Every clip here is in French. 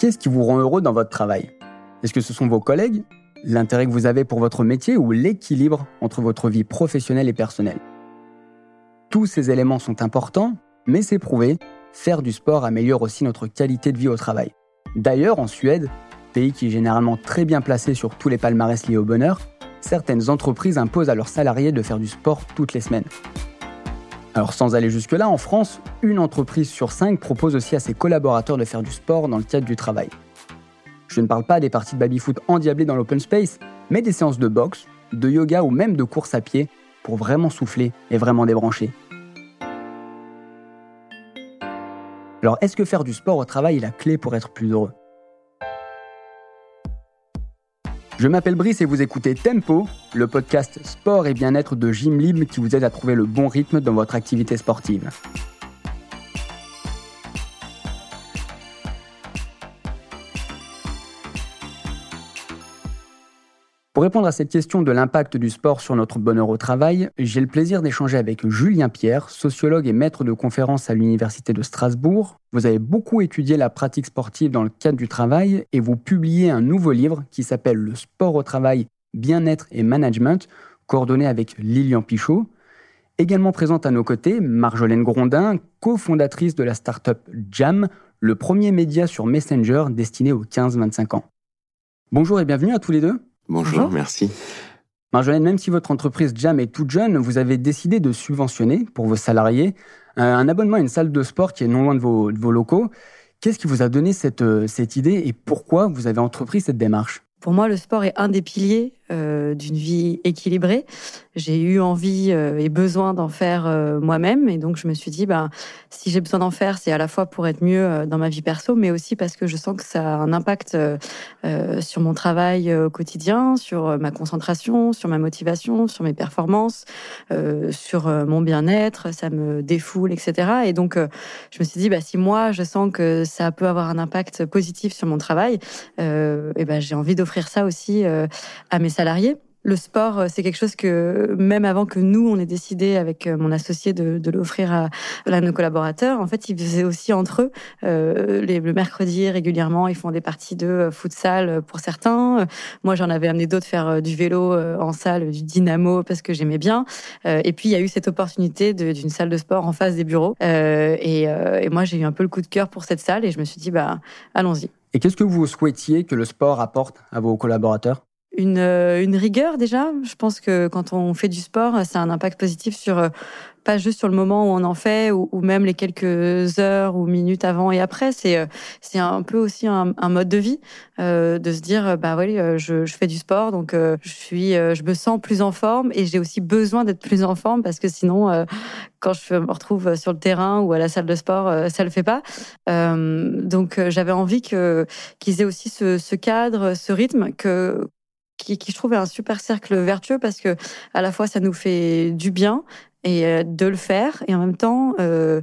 Qu'est-ce qui vous rend heureux dans votre travail? Est-ce que ce sont vos collègues, l'intérêt que vous avez pour votre métier ou l'équilibre entre votre vie professionnelle et personnelle? Tous ces éléments sont importants, mais c'est prouvé, faire du sport améliore aussi notre qualité de vie au travail. D'ailleurs, en Suède, pays qui est généralement très bien placé sur tous les palmarès liés au bonheur, certaines entreprises imposent à leurs salariés de faire du sport toutes les semaines. Alors sans aller jusque-là, en France, une entreprise sur cinq propose aussi à ses collaborateurs de faire du sport dans le cadre du travail. Je ne parle pas des parties de baby-foot endiablées dans l'open space, mais des séances de boxe, de yoga ou même de course à pied pour vraiment souffler et vraiment débrancher. Alors est-ce que faire du sport au travail est la clé pour être plus heureux? Je m'appelle Brice et vous écoutez Tempo, le podcast sport et bien-être de Gym Libre qui vous aide à trouver le bon rythme dans votre activité sportive. Répondre à cette question de l'impact du sport sur notre bonheur au travail, j'ai le plaisir d'échanger avec Julien Pierre, sociologue et maître de conférences à l'Université de Strasbourg. Vous avez beaucoup étudié la pratique sportive dans le cadre du travail et vous publiez un nouveau livre qui s'appelle Le sport au travail, bien-être et management, coordonné avec Lilian Pichot. Également présente à nos côtés, Marjolaine Grondin, cofondatrice de la start-up Jam, le premier média sur Messenger destiné aux 15-25 ans. Bonjour et bienvenue à tous les deux. Bonjour, merci. Marjolaine, même si votre entreprise Jam est toute jeune, vous avez décidé de subventionner pour vos salariés euh, un abonnement à une salle de sport qui est non loin de vos, locaux. Qu'est-ce qui vous a donné cette, euh, cette idée et pourquoi vous avez entrepris cette démarche? Pour moi, le sport est un des piliers euh, d'une vie équilibrée. J'ai eu envie euh, et besoin d'en faire euh, moi-même, et donc je me suis dit, bah, si j'ai besoin d'en faire, c'est à la fois pour être mieux dans ma vie perso, mais aussi parce que je sens que ça a un impact sur mon travail au quotidien, sur ma concentration, sur ma motivation, sur mes performances, sur mon bien-être. Ça me défoule, etc. Et donc, je me suis dit, bah, si moi je sens que ça peut avoir un impact positif sur mon travail, et ben j'ai envie d'offrir ça aussi à mes Le sport, euh, c'est quelque chose que même avant que nous, on ait décidé avec euh, mon associé de, l'offrir à, nos collaborateurs, en fait, ils faisaient aussi entre eux. Euh, le mercredi, régulièrement, ils font des parties de futsal pour certains. Moi, j'en avais amené d'autres faire du vélo en salle, du dynamo, parce que j'aimais bien. et puis, il y a eu cette opportunité d'une salle de sport en face des bureaux. Et, et, moi, j'ai eu un peu le coup de cœur pour cette salle et je me suis dit, bah, allons-y. Et qu'est-ce que vous souhaitiez que le sport apporte à vos collaborateurs? Une, euh, une, rigueur déjà. Je pense que quand on fait du sport, ça a un impact positif sur euh, pas juste sur le moment où on en fait ou, même les quelques heures ou minutes avant et après. C'est euh, c'est un peu aussi un, mode de vie euh, de se dire bah oui, je, je, fais du sport donc je suis je me sens plus en forme et j'ai aussi besoin d'être plus en forme parce que sinon quand je me retrouve sur le terrain ou à la salle de sport ça le fait pas. donc j'avais envie que qu'ils aient aussi ce, ce cadre, ce rythme que qui, qui, je trouve est un super cercle vertueux parce que à la fois ça nous fait du bien et euh, de le faire et en même temps euh,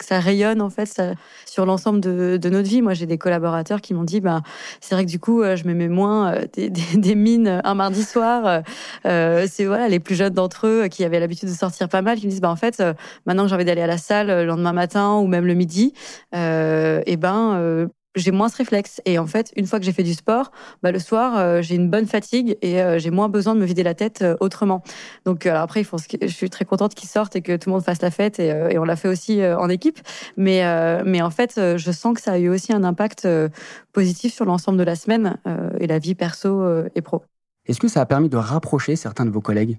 ça rayonne en fait sur l'ensemble de, notre vie. Moi, j'ai des collaborateurs qui m'ont dit, bah, c'est vrai que du coup, euh, je mets moins euh, des, mines un mardi soir. Euh, c'est voilà les plus jeunes d'entre eux qui avaient l'habitude de sortir pas mal, qui me disent, bah en fait, maintenant que j'ai envie d'aller à la salle le lendemain matin ou même le midi, et eh ben j'ai moins ce réflexe. Et en fait, une fois que j'ai fait du sport, bah, le soir, euh, j'ai une bonne fatigue et euh, j'ai moins besoin de me vider la tête euh, autrement. Donc après, je suis très contente qu'ils sortent et que tout le monde fasse la fête et, et on l'a fait aussi en équipe. Mais, mais en fait, je sens que ça a eu aussi un impact positif sur l'ensemble de la semaine et la vie perso et pro. Est-ce que ça a permis de rapprocher certains de vos collègues?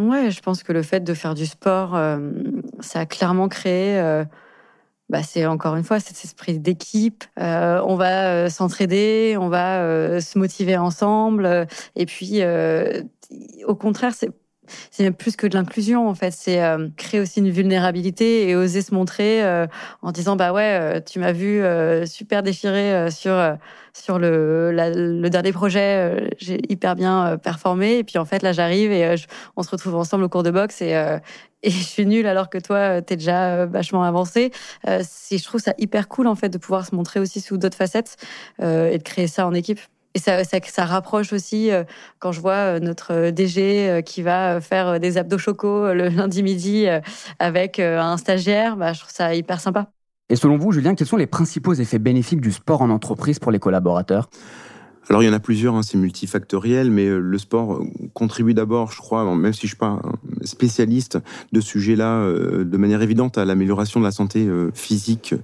Ouais, je pense que le fait de faire du sport, ça a clairement créé bah, c'est encore une fois cet esprit d'équipe. Euh, on va euh, s'entraider, on va euh, se motiver ensemble. Et puis, au contraire, c'est c'est plus que de l'inclusion en fait, c'est créer aussi une vulnérabilité et oser se montrer en disant bah ouais, tu m'as vu super déchiré sur sur le, le dernier projet, j'ai hyper bien performé et puis en fait là j'arrive et on se retrouve ensemble au cours de boxe et et je suis nulle alors que toi, euh, t'es déjà euh, vachement avancé. Euh, je trouve ça hyper cool en fait de pouvoir se montrer aussi sous d'autres facettes euh, et de créer ça en équipe. Et ça, ça, rapproche aussi quand je vois notre DG qui va faire des abdos chocos le lundi midi avec un stagiaire. Bah, je trouve ça hyper sympa. Et selon vous, Julien, quels sont les principaux effets bénéfiques du sport en entreprise pour les collaborateurs? Alors il y en a plusieurs, hein, c'est multifactoriel, mais euh, le sport euh, contribue d'abord, je crois, même si je suis pas spécialiste de ce sujet-là, euh, de manière évidente à l'amélioration de la santé physique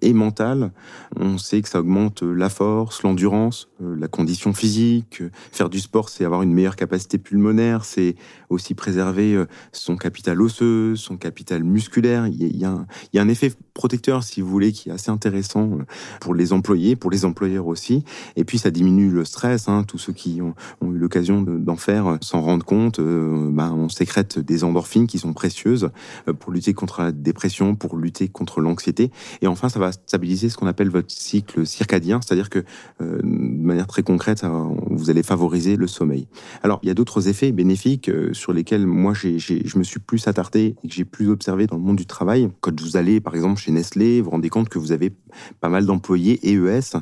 et mentale. On sait que ça augmente la force, l'endurance, la condition physique. Faire du sport, c'est avoir une meilleure capacité pulmonaire, c'est aussi préserver son capital osseux, son capital musculaire. Il y a un effet protecteur, si vous voulez, qui est assez intéressant pour les employés, pour les employeurs aussi. Et puis ça diminue le stress. Hein, tous ceux qui ont, eu l'occasion d'en faire euh, s'en rendent compte. Euh, ben, on sécrète des endorphines qui sont précieuses euh, pour lutter contre la dépression, pour lutter contre l'anxiété. Et enfin, ça va stabiliser ce qu'on appelle votre cycle circadien, c'est-à-dire que de manière très concrète, vous allez favoriser le sommeil. Alors, il y a d'autres effets bénéfiques sur lesquels moi, je me suis plus attardé et que j'ai plus observé dans le monde du travail. Quand vous allez, par exemple, chez Nestlé, vous vous rendez compte que vous avez pas mal d'employés EES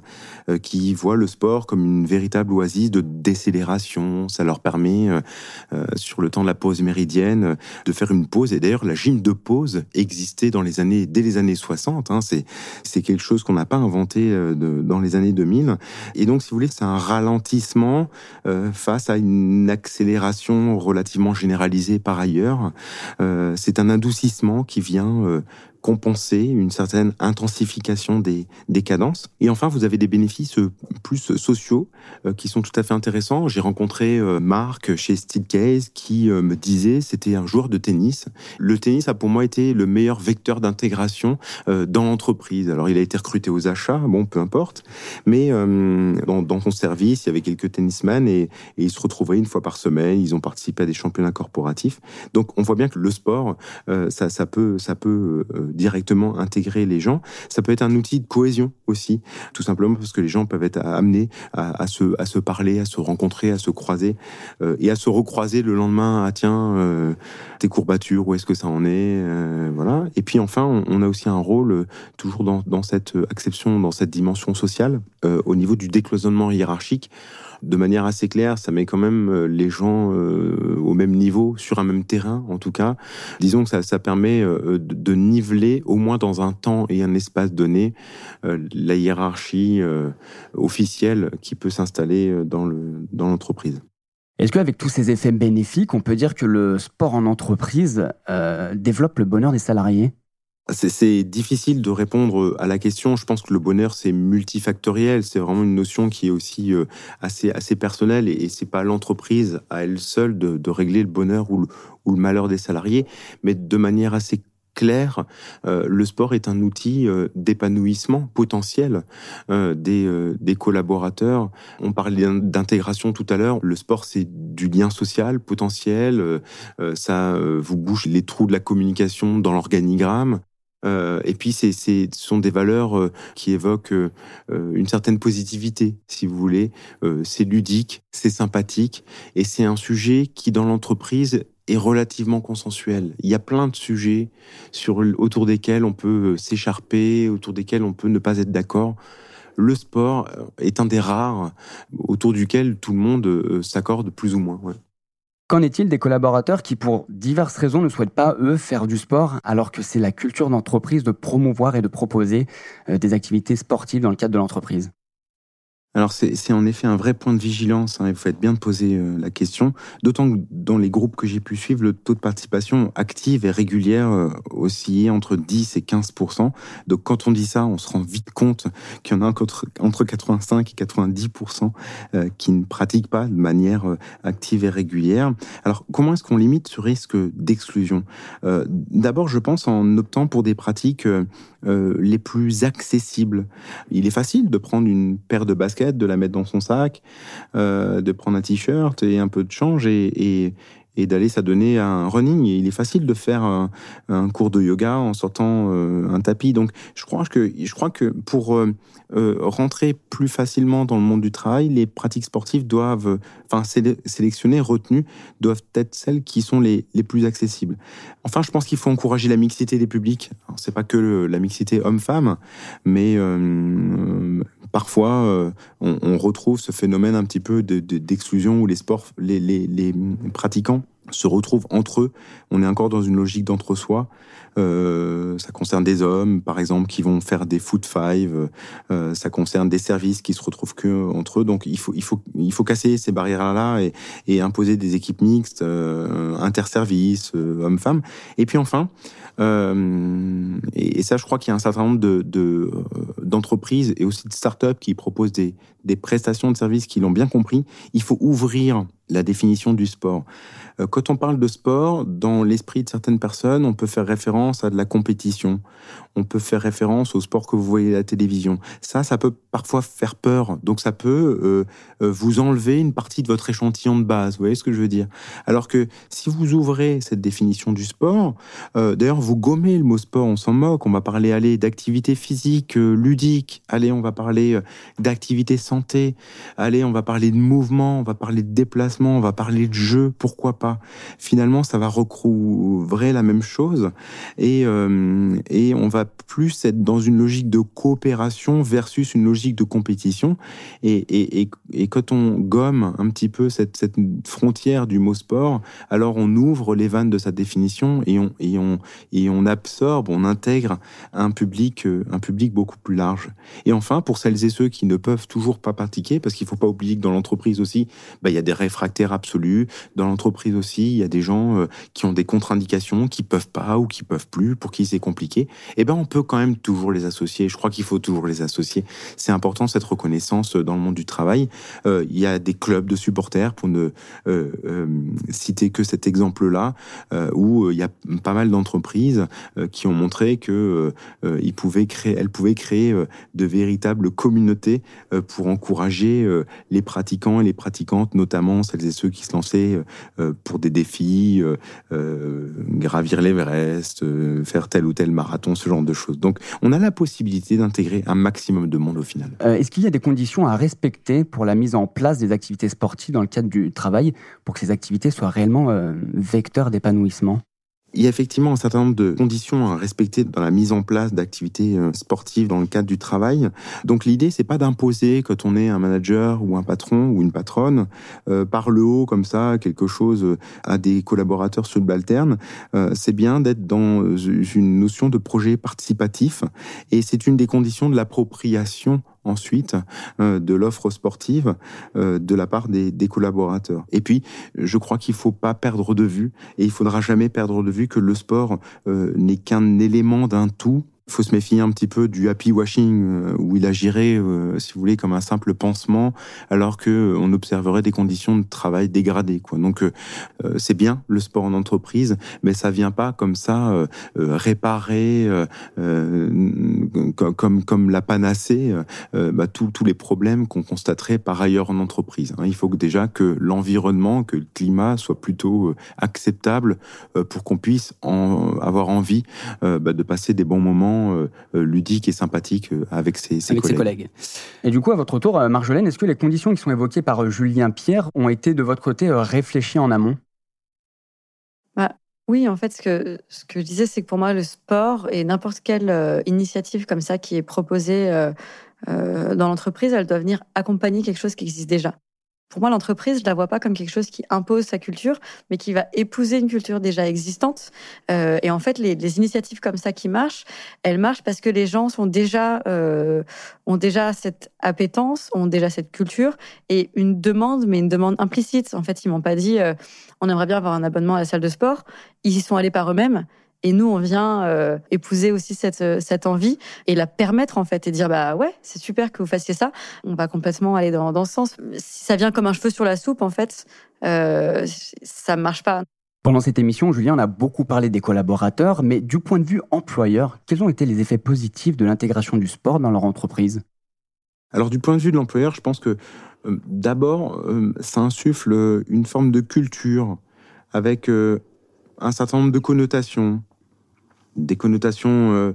qui voient le sport comme une véritable oasis de décélération. Ça leur permet, euh, euh, sur le temps de la pause méridienne, de faire une pause. Et d'ailleurs, la gym de pause existait dans les années, dès les années 60. Hein. C'est, quelque chose qu'on n'a pas inventé euh, dans les années 2000. Et donc, si vous voulez, c'est un ralentissement face à une accélération relativement généralisée par ailleurs. c'est un adoucissement qui vient compenser une certaine intensification des, des cadences. Et enfin, vous avez des bénéfices euh, plus sociaux euh, qui sont tout à fait intéressants. J'ai rencontré euh, Marc chez Steelcase qui me disait c'était un joueur de tennis. Le tennis a pour moi été le meilleur vecteur d'intégration dans l'entreprise. Alors il a été recruté aux achats, bon peu importe, mais dans, dans, son service il y avait quelques tennisman et, et ils se retrouvaient une fois par semaine. Ils ont participé à des championnats corporatifs. Donc on voit bien que le sport ça, ça peut ça peut directement intégrer les gens. Ça peut être un outil de cohésion aussi, tout simplement parce que les gens peuvent être amenés à, se, à se parler, à se rencontrer, à se croiser euh, et à se recroiser le lendemain. Ah tiens, euh, tes courbatures, où est-ce que ça en est euh, Voilà. Et puis enfin, on, a aussi un rôle toujours dans, dans cette acception, dans cette dimension sociale, au niveau du décloisonnement hiérarchique de manière assez claire, ça met quand même euh, les gens euh, au même niveau, sur un même terrain en tout cas. Disons que ça, permet euh, de, niveler, au moins dans un temps et un espace donné, la hiérarchie officielle qui peut s'installer dans l'entreprise. Est-ce qu'avec tous ces effets bénéfiques, on peut dire que le sport en entreprise développe le bonheur des salariés? C'est difficile de répondre à la question. Je pense que le bonheur c'est multifactoriel. C'est vraiment une notion qui est aussi euh, assez assez personnelle et, c'est pas l'entreprise à elle seule de, régler le bonheur ou le, malheur des salariés, mais de manière assez claire, euh, le sport est un outil euh, d'épanouissement potentiel des collaborateurs. On parlait d'intégration tout à l'heure. Le sport, c'est du lien social potentiel. ça vous bouche les trous de la communication dans l'organigramme. Euh, et puis, ce sont des valeurs euh, qui évoquent euh, une certaine positivité, si vous voulez. c'est ludique, c'est sympathique, et c'est un sujet qui, dans l'entreprise, est relativement consensuel. Il y a plein de sujets autour desquels on peut s'écharper, autour desquels on peut ne pas être d'accord. Le sport est un des rares autour duquel tout le monde s'accorde plus ou moins. Qu'en est-il des collaborateurs qui, pour diverses raisons, ne souhaitent pas, eux, faire du sport, alors que c'est la culture d'entreprise de promouvoir et de proposer euh, des activités sportives dans le cadre de l'entreprise? Alors c'est en effet un vrai point de vigilance, hein, et vous faites bien de poser euh, la question, d'autant que dans les groupes que j'ai pu suivre, le taux de participation active et régulière euh, oscillait entre 10 et 15% Donc quand on dit ça, on se rend vite compte qu'il y en a entre, entre 85 et 90% euh, qui ne pratiquent pas de manière euh, active et régulière. Alors comment est-ce qu'on limite ce risque d'exclusion? D'abord, je pense en optant pour des pratiques les plus accessibles. Il est facile de prendre une paire de baskets de la mettre dans son sac, euh, de prendre un t-shirt et un peu de change et, d'aller s'adonner à un running. il est facile de faire un, cours de yoga en sortant euh, un tapis. Donc, je crois que, je crois que pour euh, rentrer plus facilement dans le monde du travail, les pratiques sportives doivent, enfin, sélectionnées, retenues, doivent être celles qui sont les, les plus accessibles. Enfin, je pense qu'il faut encourager la mixité des publics. C'est pas que la mixité homme-femme, mais parfois, on, on, retrouve ce phénomène un petit peu d'exclusion où les sports, les, les pratiquants se retrouvent entre eux. On est encore dans une logique d'entre-soi. Euh, ça concerne des hommes, par exemple, qui vont faire des foot five. Euh, ça concerne des services qui se retrouvent que entre eux. Donc, il faut, il faut, il faut casser ces barrières-là et, et, imposer des équipes mixtes, euh, interservices, euh, hommes-femmes. Et puis enfin, euh, et, et, ça, je crois qu'il y a un certain nombre de, de d'entreprises et aussi de startups qui proposent des, des prestations de services qui l'ont bien compris. Il faut ouvrir la définition du sport. Euh, quand on parle de sport, dans l'esprit de certaines personnes, on peut faire référence à de la compétition. On peut faire référence au sport que vous voyez à la télévision. Ça, ça peut parfois faire peur. Donc ça peut euh, euh, vous enlever une partie de votre échantillon de base. Vous voyez ce que je veux dire? Alors que si vous ouvrez cette définition du sport, d'ailleurs vous gommez le mot sport, on s'en moque. On va parler aller d'activité physique ludique. Allez, on va parler d'activité santé. Allez, on va parler de mouvement. On va parler de déplacement. On va parler de jeu. Pourquoi pas Finalement, ça va recouvrer la même chose et, euh, et on va plus être dans une logique de coopération versus une logique de compétition. Et, et, et, quand on gomme un petit peu cette, cette, frontière du mot sport, alors on ouvre les vannes de sa définition et on, et on, et on absorbe, on intègre un public, un public beaucoup plus large. Et enfin, pour celles et ceux qui ne peuvent toujours pas pratiquer, parce qu'il faut pas oublier que dans l'entreprise aussi, bah, il y a des réfractaires absolus. Dans l'entreprise aussi, il y a des gens euh, qui ont des contre-indications, qui peuvent pas ou qui peuvent plus, pour qui c'est compliqué. Eh ben, on peut quand même toujours les associer. Je crois qu'il faut toujours les associer. C'est important cette reconnaissance dans le monde du travail. Euh, il y a des clubs de supporters, pour ne euh, citer que cet exemple-là, où il y a pas mal d'entreprises qui ont montré que ils pouvaient créer, elles pouvaient créer de véritables communautés pour encourager les pratiquants et les pratiquantes, notamment celles et ceux qui se lançaient pour des défis, euh, euh, gravir l'Everest, euh, faire tel ou tel marathon, ce genre de choses. Donc on a la possibilité d'intégrer un maximum de monde au final. Est-ce qu'il y a des conditions à respecter pour la mise en place des activités sportives dans le cadre du travail pour que ces activités soient réellement vecteurs d'épanouissement? Il y a effectivement un certain nombre de conditions à respecter dans la mise en place d'activités euh, sportives dans le cadre du travail. Donc l'idée, c'est pas d'imposer quand on est un manager ou un patron ou une patronne euh, par le haut comme ça quelque chose euh, à des collaborateurs subalternes. Euh, c'est bien d'être dans une notion de projet participatif et c'est une des conditions de l'appropriation ensuite euh, de l'offre sportive euh, de la part des, collaborateurs. Et puis, je crois qu'il faut pas perdre de vue, et il faudra jamais perdre de vue que le sport euh, n'est qu'un élément d'un tout il faut se méfier un petit peu du happy washing euh, où il agirait, euh, si vous voulez, comme un simple pansement, alors que euh, on observerait des conditions de travail dégradées. Donc c'est bien le sport en entreprise, mais ça vient pas comme ça réparer comme comme la panacée bah, tous les problèmes qu'on constaterait par ailleurs en entreprise. Hein. Il faut déjà que l'environnement, que le climat soit plutôt acceptable pour qu'on puisse avoir envie bah, de passer des bons moments euh, euh, ludique et sympathique euh, avec ses, collègues. Et du coup, à votre tour, Marjolaine, est-ce que les conditions qui sont évoquées par Julien Pierre ont été de votre côté réfléchies en amont? Bah, oui, en fait, ce que, ce que je disais, c'est que pour moi, le sport et n'importe quelle initiative comme ça qui est proposée dans l'entreprise, elle doit venir accompagner quelque chose qui existe déjà. Pour moi, l'entreprise, je la vois pas comme quelque chose qui impose sa culture, mais qui va épouser une culture déjà existante. Euh, et en fait, les, initiatives comme ça qui marchent, elles marchent parce que les gens déjà euh, ont déjà cette appétence, ont déjà cette culture et une demande, mais une demande implicite. En fait, ils m'ont pas dit euh, on aimerait bien avoir un abonnement à la salle de sport. Ils y sont allés par eux-mêmes. Et nous, on vient euh, épouser aussi cette, euh, cette envie et la permettre en fait et dire bah ouais, c'est super que vous fassiez ça. On va complètement aller dans, dans ce sens. Si ça vient comme un cheveu sur la soupe, en fait, euh, ça marche pas. Pendant cette émission, Julien, on a beaucoup parlé des collaborateurs, mais du point de vue employeur, quels ont été les effets positifs de l'intégration du sport dans leur entreprise? Alors du point de vue de l'employeur, je pense que euh, d'abord, ça insuffle une forme de culture avec un certain nombre de connotations, des connotations euh,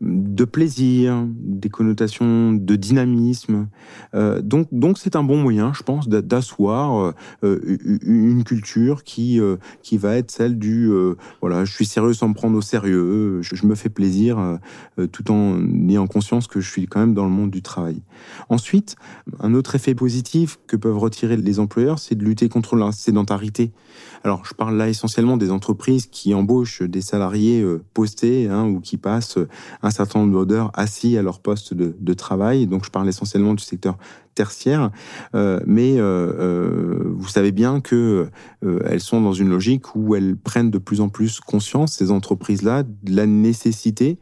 de plaisir, des connotations de dynamisme. Euh, donc, donc c'est un bon moyen, je pense, d'asseoir euh, une culture qui euh, qui va être celle du voilà, je suis sérieux sans me prendre au sérieux, je, me fais plaisir, tout en ayant conscience que je suis quand même dans le monde du travail. Ensuite, un autre effet positif que peuvent retirer les employeurs, c'est de lutter contre la sédentarité. Alors, je parle là essentiellement des entreprises qui embauchent des salariés postés hein, ou qui passent certain nombre d'heures assis à leur poste de, travail. Donc, je parle essentiellement du secteur tertiaire, euh, mais euh, euh, vous savez bien que elles sont dans une logique où elles prennent de plus en plus conscience ces entreprises-là de la nécessité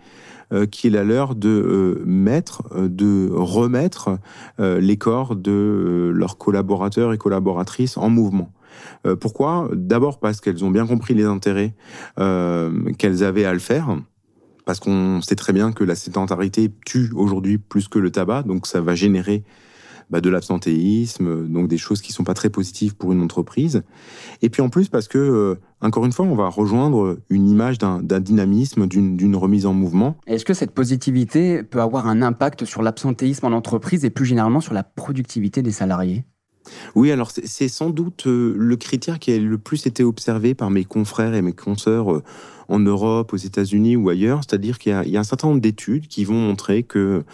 qui est la leur de mettre, de remettre les corps de leurs collaborateurs et collaboratrices en mouvement. pourquoi? D'abord parce qu'elles ont bien compris les intérêts qu'elles avaient à le faire parce qu'on sait très bien que la sédentarité tue aujourd'hui plus que le tabac, donc ça va générer bah, de l'absentéisme, donc des choses qui sont pas très positives pour une entreprise. Et puis en plus parce que, euh, encore une fois, on va rejoindre une image d'un dynamisme, d'une remise en mouvement. Est-ce que cette positivité peut avoir un impact sur l'absentéisme en entreprise et plus généralement sur la productivité des salariés? Oui, alors c'est sans doute euh, le critère qui a le plus été observé par mes confrères et mes consoeurs euh, en Europe, aux États-Unis ou ailleurs. C'est-à-dire qu'il y, a un certain nombre d'études qui vont montrer que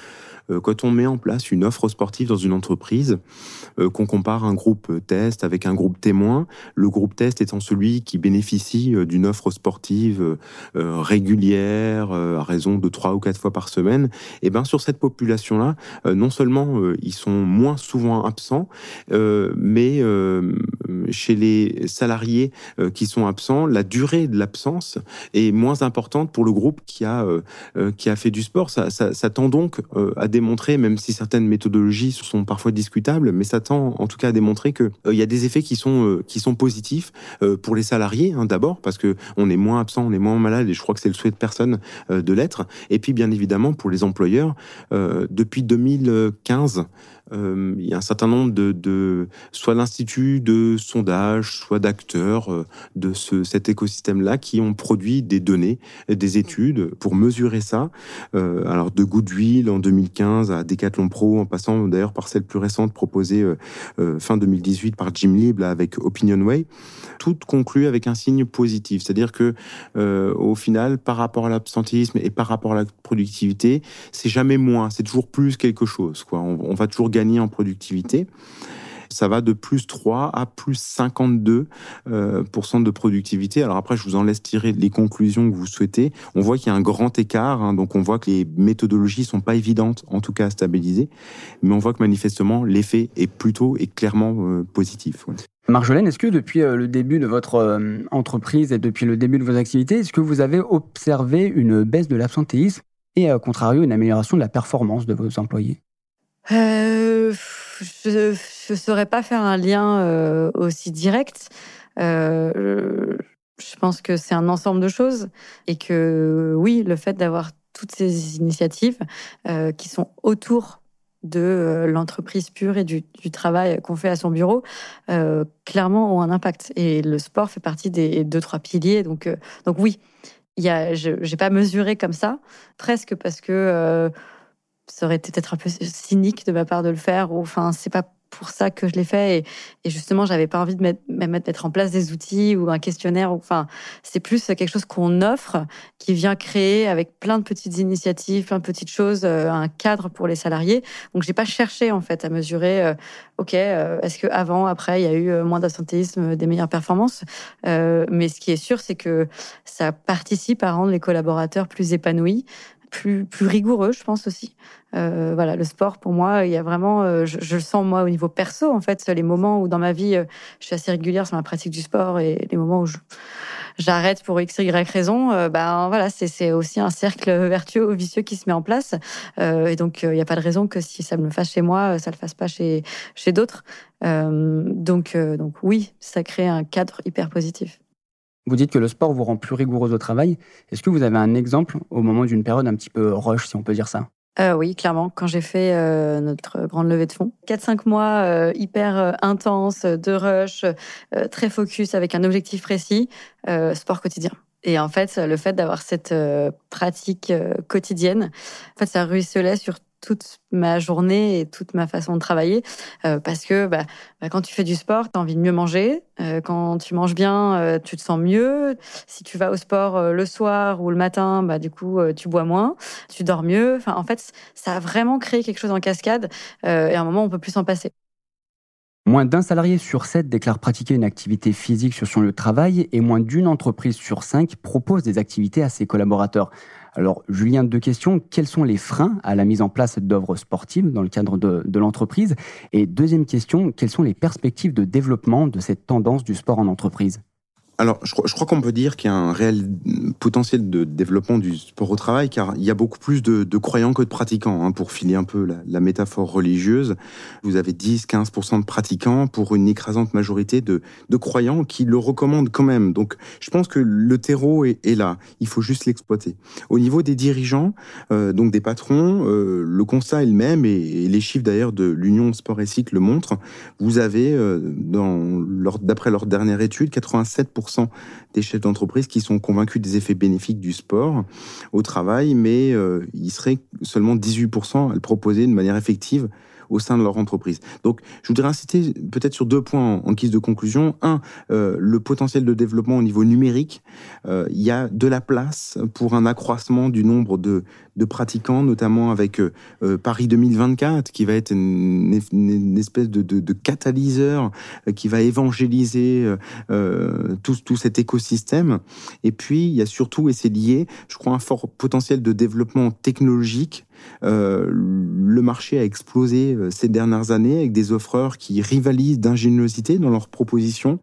euh, quand on met en place une offre sportive dans une entreprise, euh, qu'on compare un groupe test avec un groupe témoin, le groupe test étant celui qui bénéficie euh, d'une offre sportive régulière à raison de trois ou quatre fois par semaine, et eh ben sur cette population-là, non seulement ils sont moins souvent absents, mais chez les salariés qui sont absents, la durée de l'absence est moins importante pour le groupe qui a qui a fait du sport. Ça, tend donc à démontrer, même si certaines méthodologies sont parfois discutables, mais ça tend en tout cas à démontrer qu'il euh, y a des effets qui sont euh, qui sont positifs euh, pour les salariés hein, d'abord parce que on est moins absent, on est moins malade et je crois que c'est le souhait de personne de l'être. Et puis bien évidemment pour les employeurs, depuis 2015 euh, il y a un certain nombre de, soit d'instituts de sondage, soit d'acteurs euh, de ce, cet écosystème-là qui ont produit des données, des études pour mesurer ça. Euh, alors de Goodwill en 2015 à Decathlon Pro, en passant d'ailleurs par celle plus récente proposée fin 2018 par Jim Lieb là, avec Opinionway, tout conclut avec un signe positif, c'est-à-dire que au final, par rapport à l'absentéisme et par rapport à la productivité, c'est jamais moins, c'est toujours plus quelque chose. Quoi. On, on va toujours gagner en productivité. Ça va de plus 3 à plus 52 euh, de productivité. Alors après, je vous en laisse tirer les conclusions que vous souhaitez. On voit qu'il y a un grand écart, hein, donc on voit que les méthodologies sont pas évidentes, en tout cas à stabiliser, mais on voit que manifestement l'effet est plutôt et clairement euh, positif. Marjolaine, est-ce que depuis euh, le début de votre euh, entreprise et depuis le début de vos activités, est-ce que vous avez observé une baisse de l'absentéisme et, à contrario, une amélioration de la performance de vos employés? Euh, Je ne saurais pas faire un lien euh, aussi direct. Euh, je pense que c'est un ensemble de choses et que oui, le fait d'avoir toutes ces initiatives euh, qui sont autour de euh, l'entreprise pure et du, du travail qu'on fait à son bureau, euh, clairement ont un impact. Et le sport fait partie des deux, trois piliers. Donc, donc oui, il y a, je n'ai pas mesuré comme ça, presque parce que ça aurait été peut-être un peu cynique de ma part de le faire. Ou, enfin, c'est pas pour ça que je l'ai fait. Et, et justement, j'avais pas envie de mettre, mettre en place des outils ou un questionnaire. Enfin, c'est plus quelque chose qu'on offre, qui vient créer avec plein de petites initiatives, plein de petites choses, euh, un cadre pour les salariés. Donc, j'ai pas cherché en fait à mesurer. Euh, ok, euh, est-ce que avant, après, il y a eu moins d'absentéisme, des meilleures performances. mais ce qui est sûr, c'est que ça participe à rendre les collaborateurs plus épanouis plus, plus rigoureux, je pense aussi. Euh, voilà, le sport, pour moi, il y a vraiment, euh, je, le sens moi au niveau perso, en fait, les moments où dans ma vie, euh, je suis assez régulière sur ma pratique du sport et les moments où j'arrête pour x, y raison, ben voilà, c'est aussi un cercle vertueux ou vicieux qui se met en place. et donc, il n'y a pas de raison que si ça me le fasse chez moi, ça le fasse pas chez, chez d'autres. donc, donc oui, ça crée un cadre hyper positif. Vous dites que le sport vous rend plus rigoureux au travail. Est-ce que vous avez un exemple au moment d'une période un petit peu rush, si on peut dire ça? Euh, oui, clairement. Quand j'ai fait euh, notre grande levée de fonds, 4-5 mois euh, hyper intenses, de rush, très focus, avec un objectif précis, sport quotidien. Et en fait, le fait d'avoir cette pratique quotidienne, en fait, ça ruisselait sur toute ma journée et toute ma façon de travailler euh, parce que bah, bah, quand tu fais du sport, tu as envie de mieux manger. Euh, quand tu manges bien, euh, tu te sens mieux. Si tu vas au sport le soir ou le matin, bah, du coup, tu bois moins, tu dors mieux. Enfin, en fait, ça a vraiment créé quelque chose en cascade et à un moment, on peut plus s'en passer. Moins d'un salarié sur sept déclare pratiquer une activité physique sur son lieu de travail et moins d'une entreprise sur cinq propose des activités à ses collaborateurs. Alors, Julien, deux questions. Quels sont les freins à la mise en place d'œuvres sportives dans le cadre de, l'entreprise? Et deuxième question, quelles sont les perspectives de développement de cette tendance du sport en entreprise? Alors, je crois, qu'on peut dire qu'il y a un réel potentiel de développement du sport au travail, car il y a beaucoup plus de, croyants que de pratiquants. Hein, pour filer un peu la, métaphore religieuse, vous avez 10-15% de pratiquants pour une écrasante majorité de, croyants qui le recommandent quand même. Donc, je pense que le terreau est, là. Il faut juste l'exploiter. Au niveau des dirigeants, euh, donc des patrons, euh, le constat est le même, et, les chiffres d'ailleurs de l'Union Sport et Cycle le montrent. Vous avez, euh, d'après leur dernière étude, 87% des chefs d'entreprise qui sont convaincus des effets bénéfiques du sport au travail, mais euh, il serait seulement 18% à le proposer de manière effective au sein de leur entreprise. Donc, je voudrais inciter peut-être sur deux points en, guise de conclusion. Un, euh, le potentiel de développement au niveau numérique. Euh, il y a de la place pour un accroissement du nombre de, pratiquants, notamment avec euh, Paris 2024, qui va être une, espèce de, catalyseur qui va évangéliser tout cet écosystème. Et puis, il y a surtout, et c'est lié, je crois, un fort potentiel de développement technologique euh, le marché a explosé euh, ces dernières années avec des offreurs qui rivalisent d'ingéniosité dans leurs propositions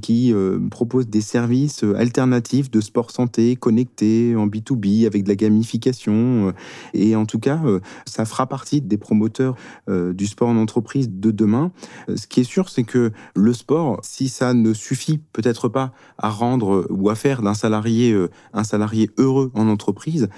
qui euh, propose des services euh, alternatifs de sport santé connectés en B2B avec de la gamification. et en tout cas, ça fera partie des promoteurs du sport en entreprise de demain. Ce qui est sûr, c'est que le sport, si ça ne suffit peut-être pas à rendre ou à faire d'un salarié un salarié heureux en entreprise,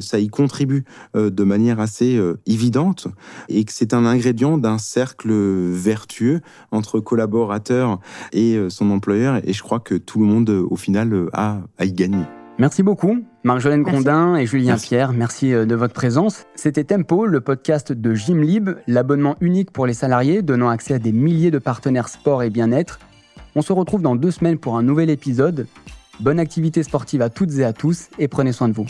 ça y contribue de manière assez évidente et que c'est un ingrédient d'un cercle vertueux entre collaborateurs et euh, son employeur. Et je crois que tout le monde, euh, au final, euh, a à y gagner. Merci beaucoup, Marjolaine Condin et Julien Pierre. Merci de votre présence. C'était Tempo, le podcast de Gymlib, l'abonnement unique pour les salariés donnant accès à des milliers de partenaires sport et bien-être. On se retrouve dans deux semaines pour un nouvel épisode. Bonne activité sportive à toutes et à tous et prenez soin de vous.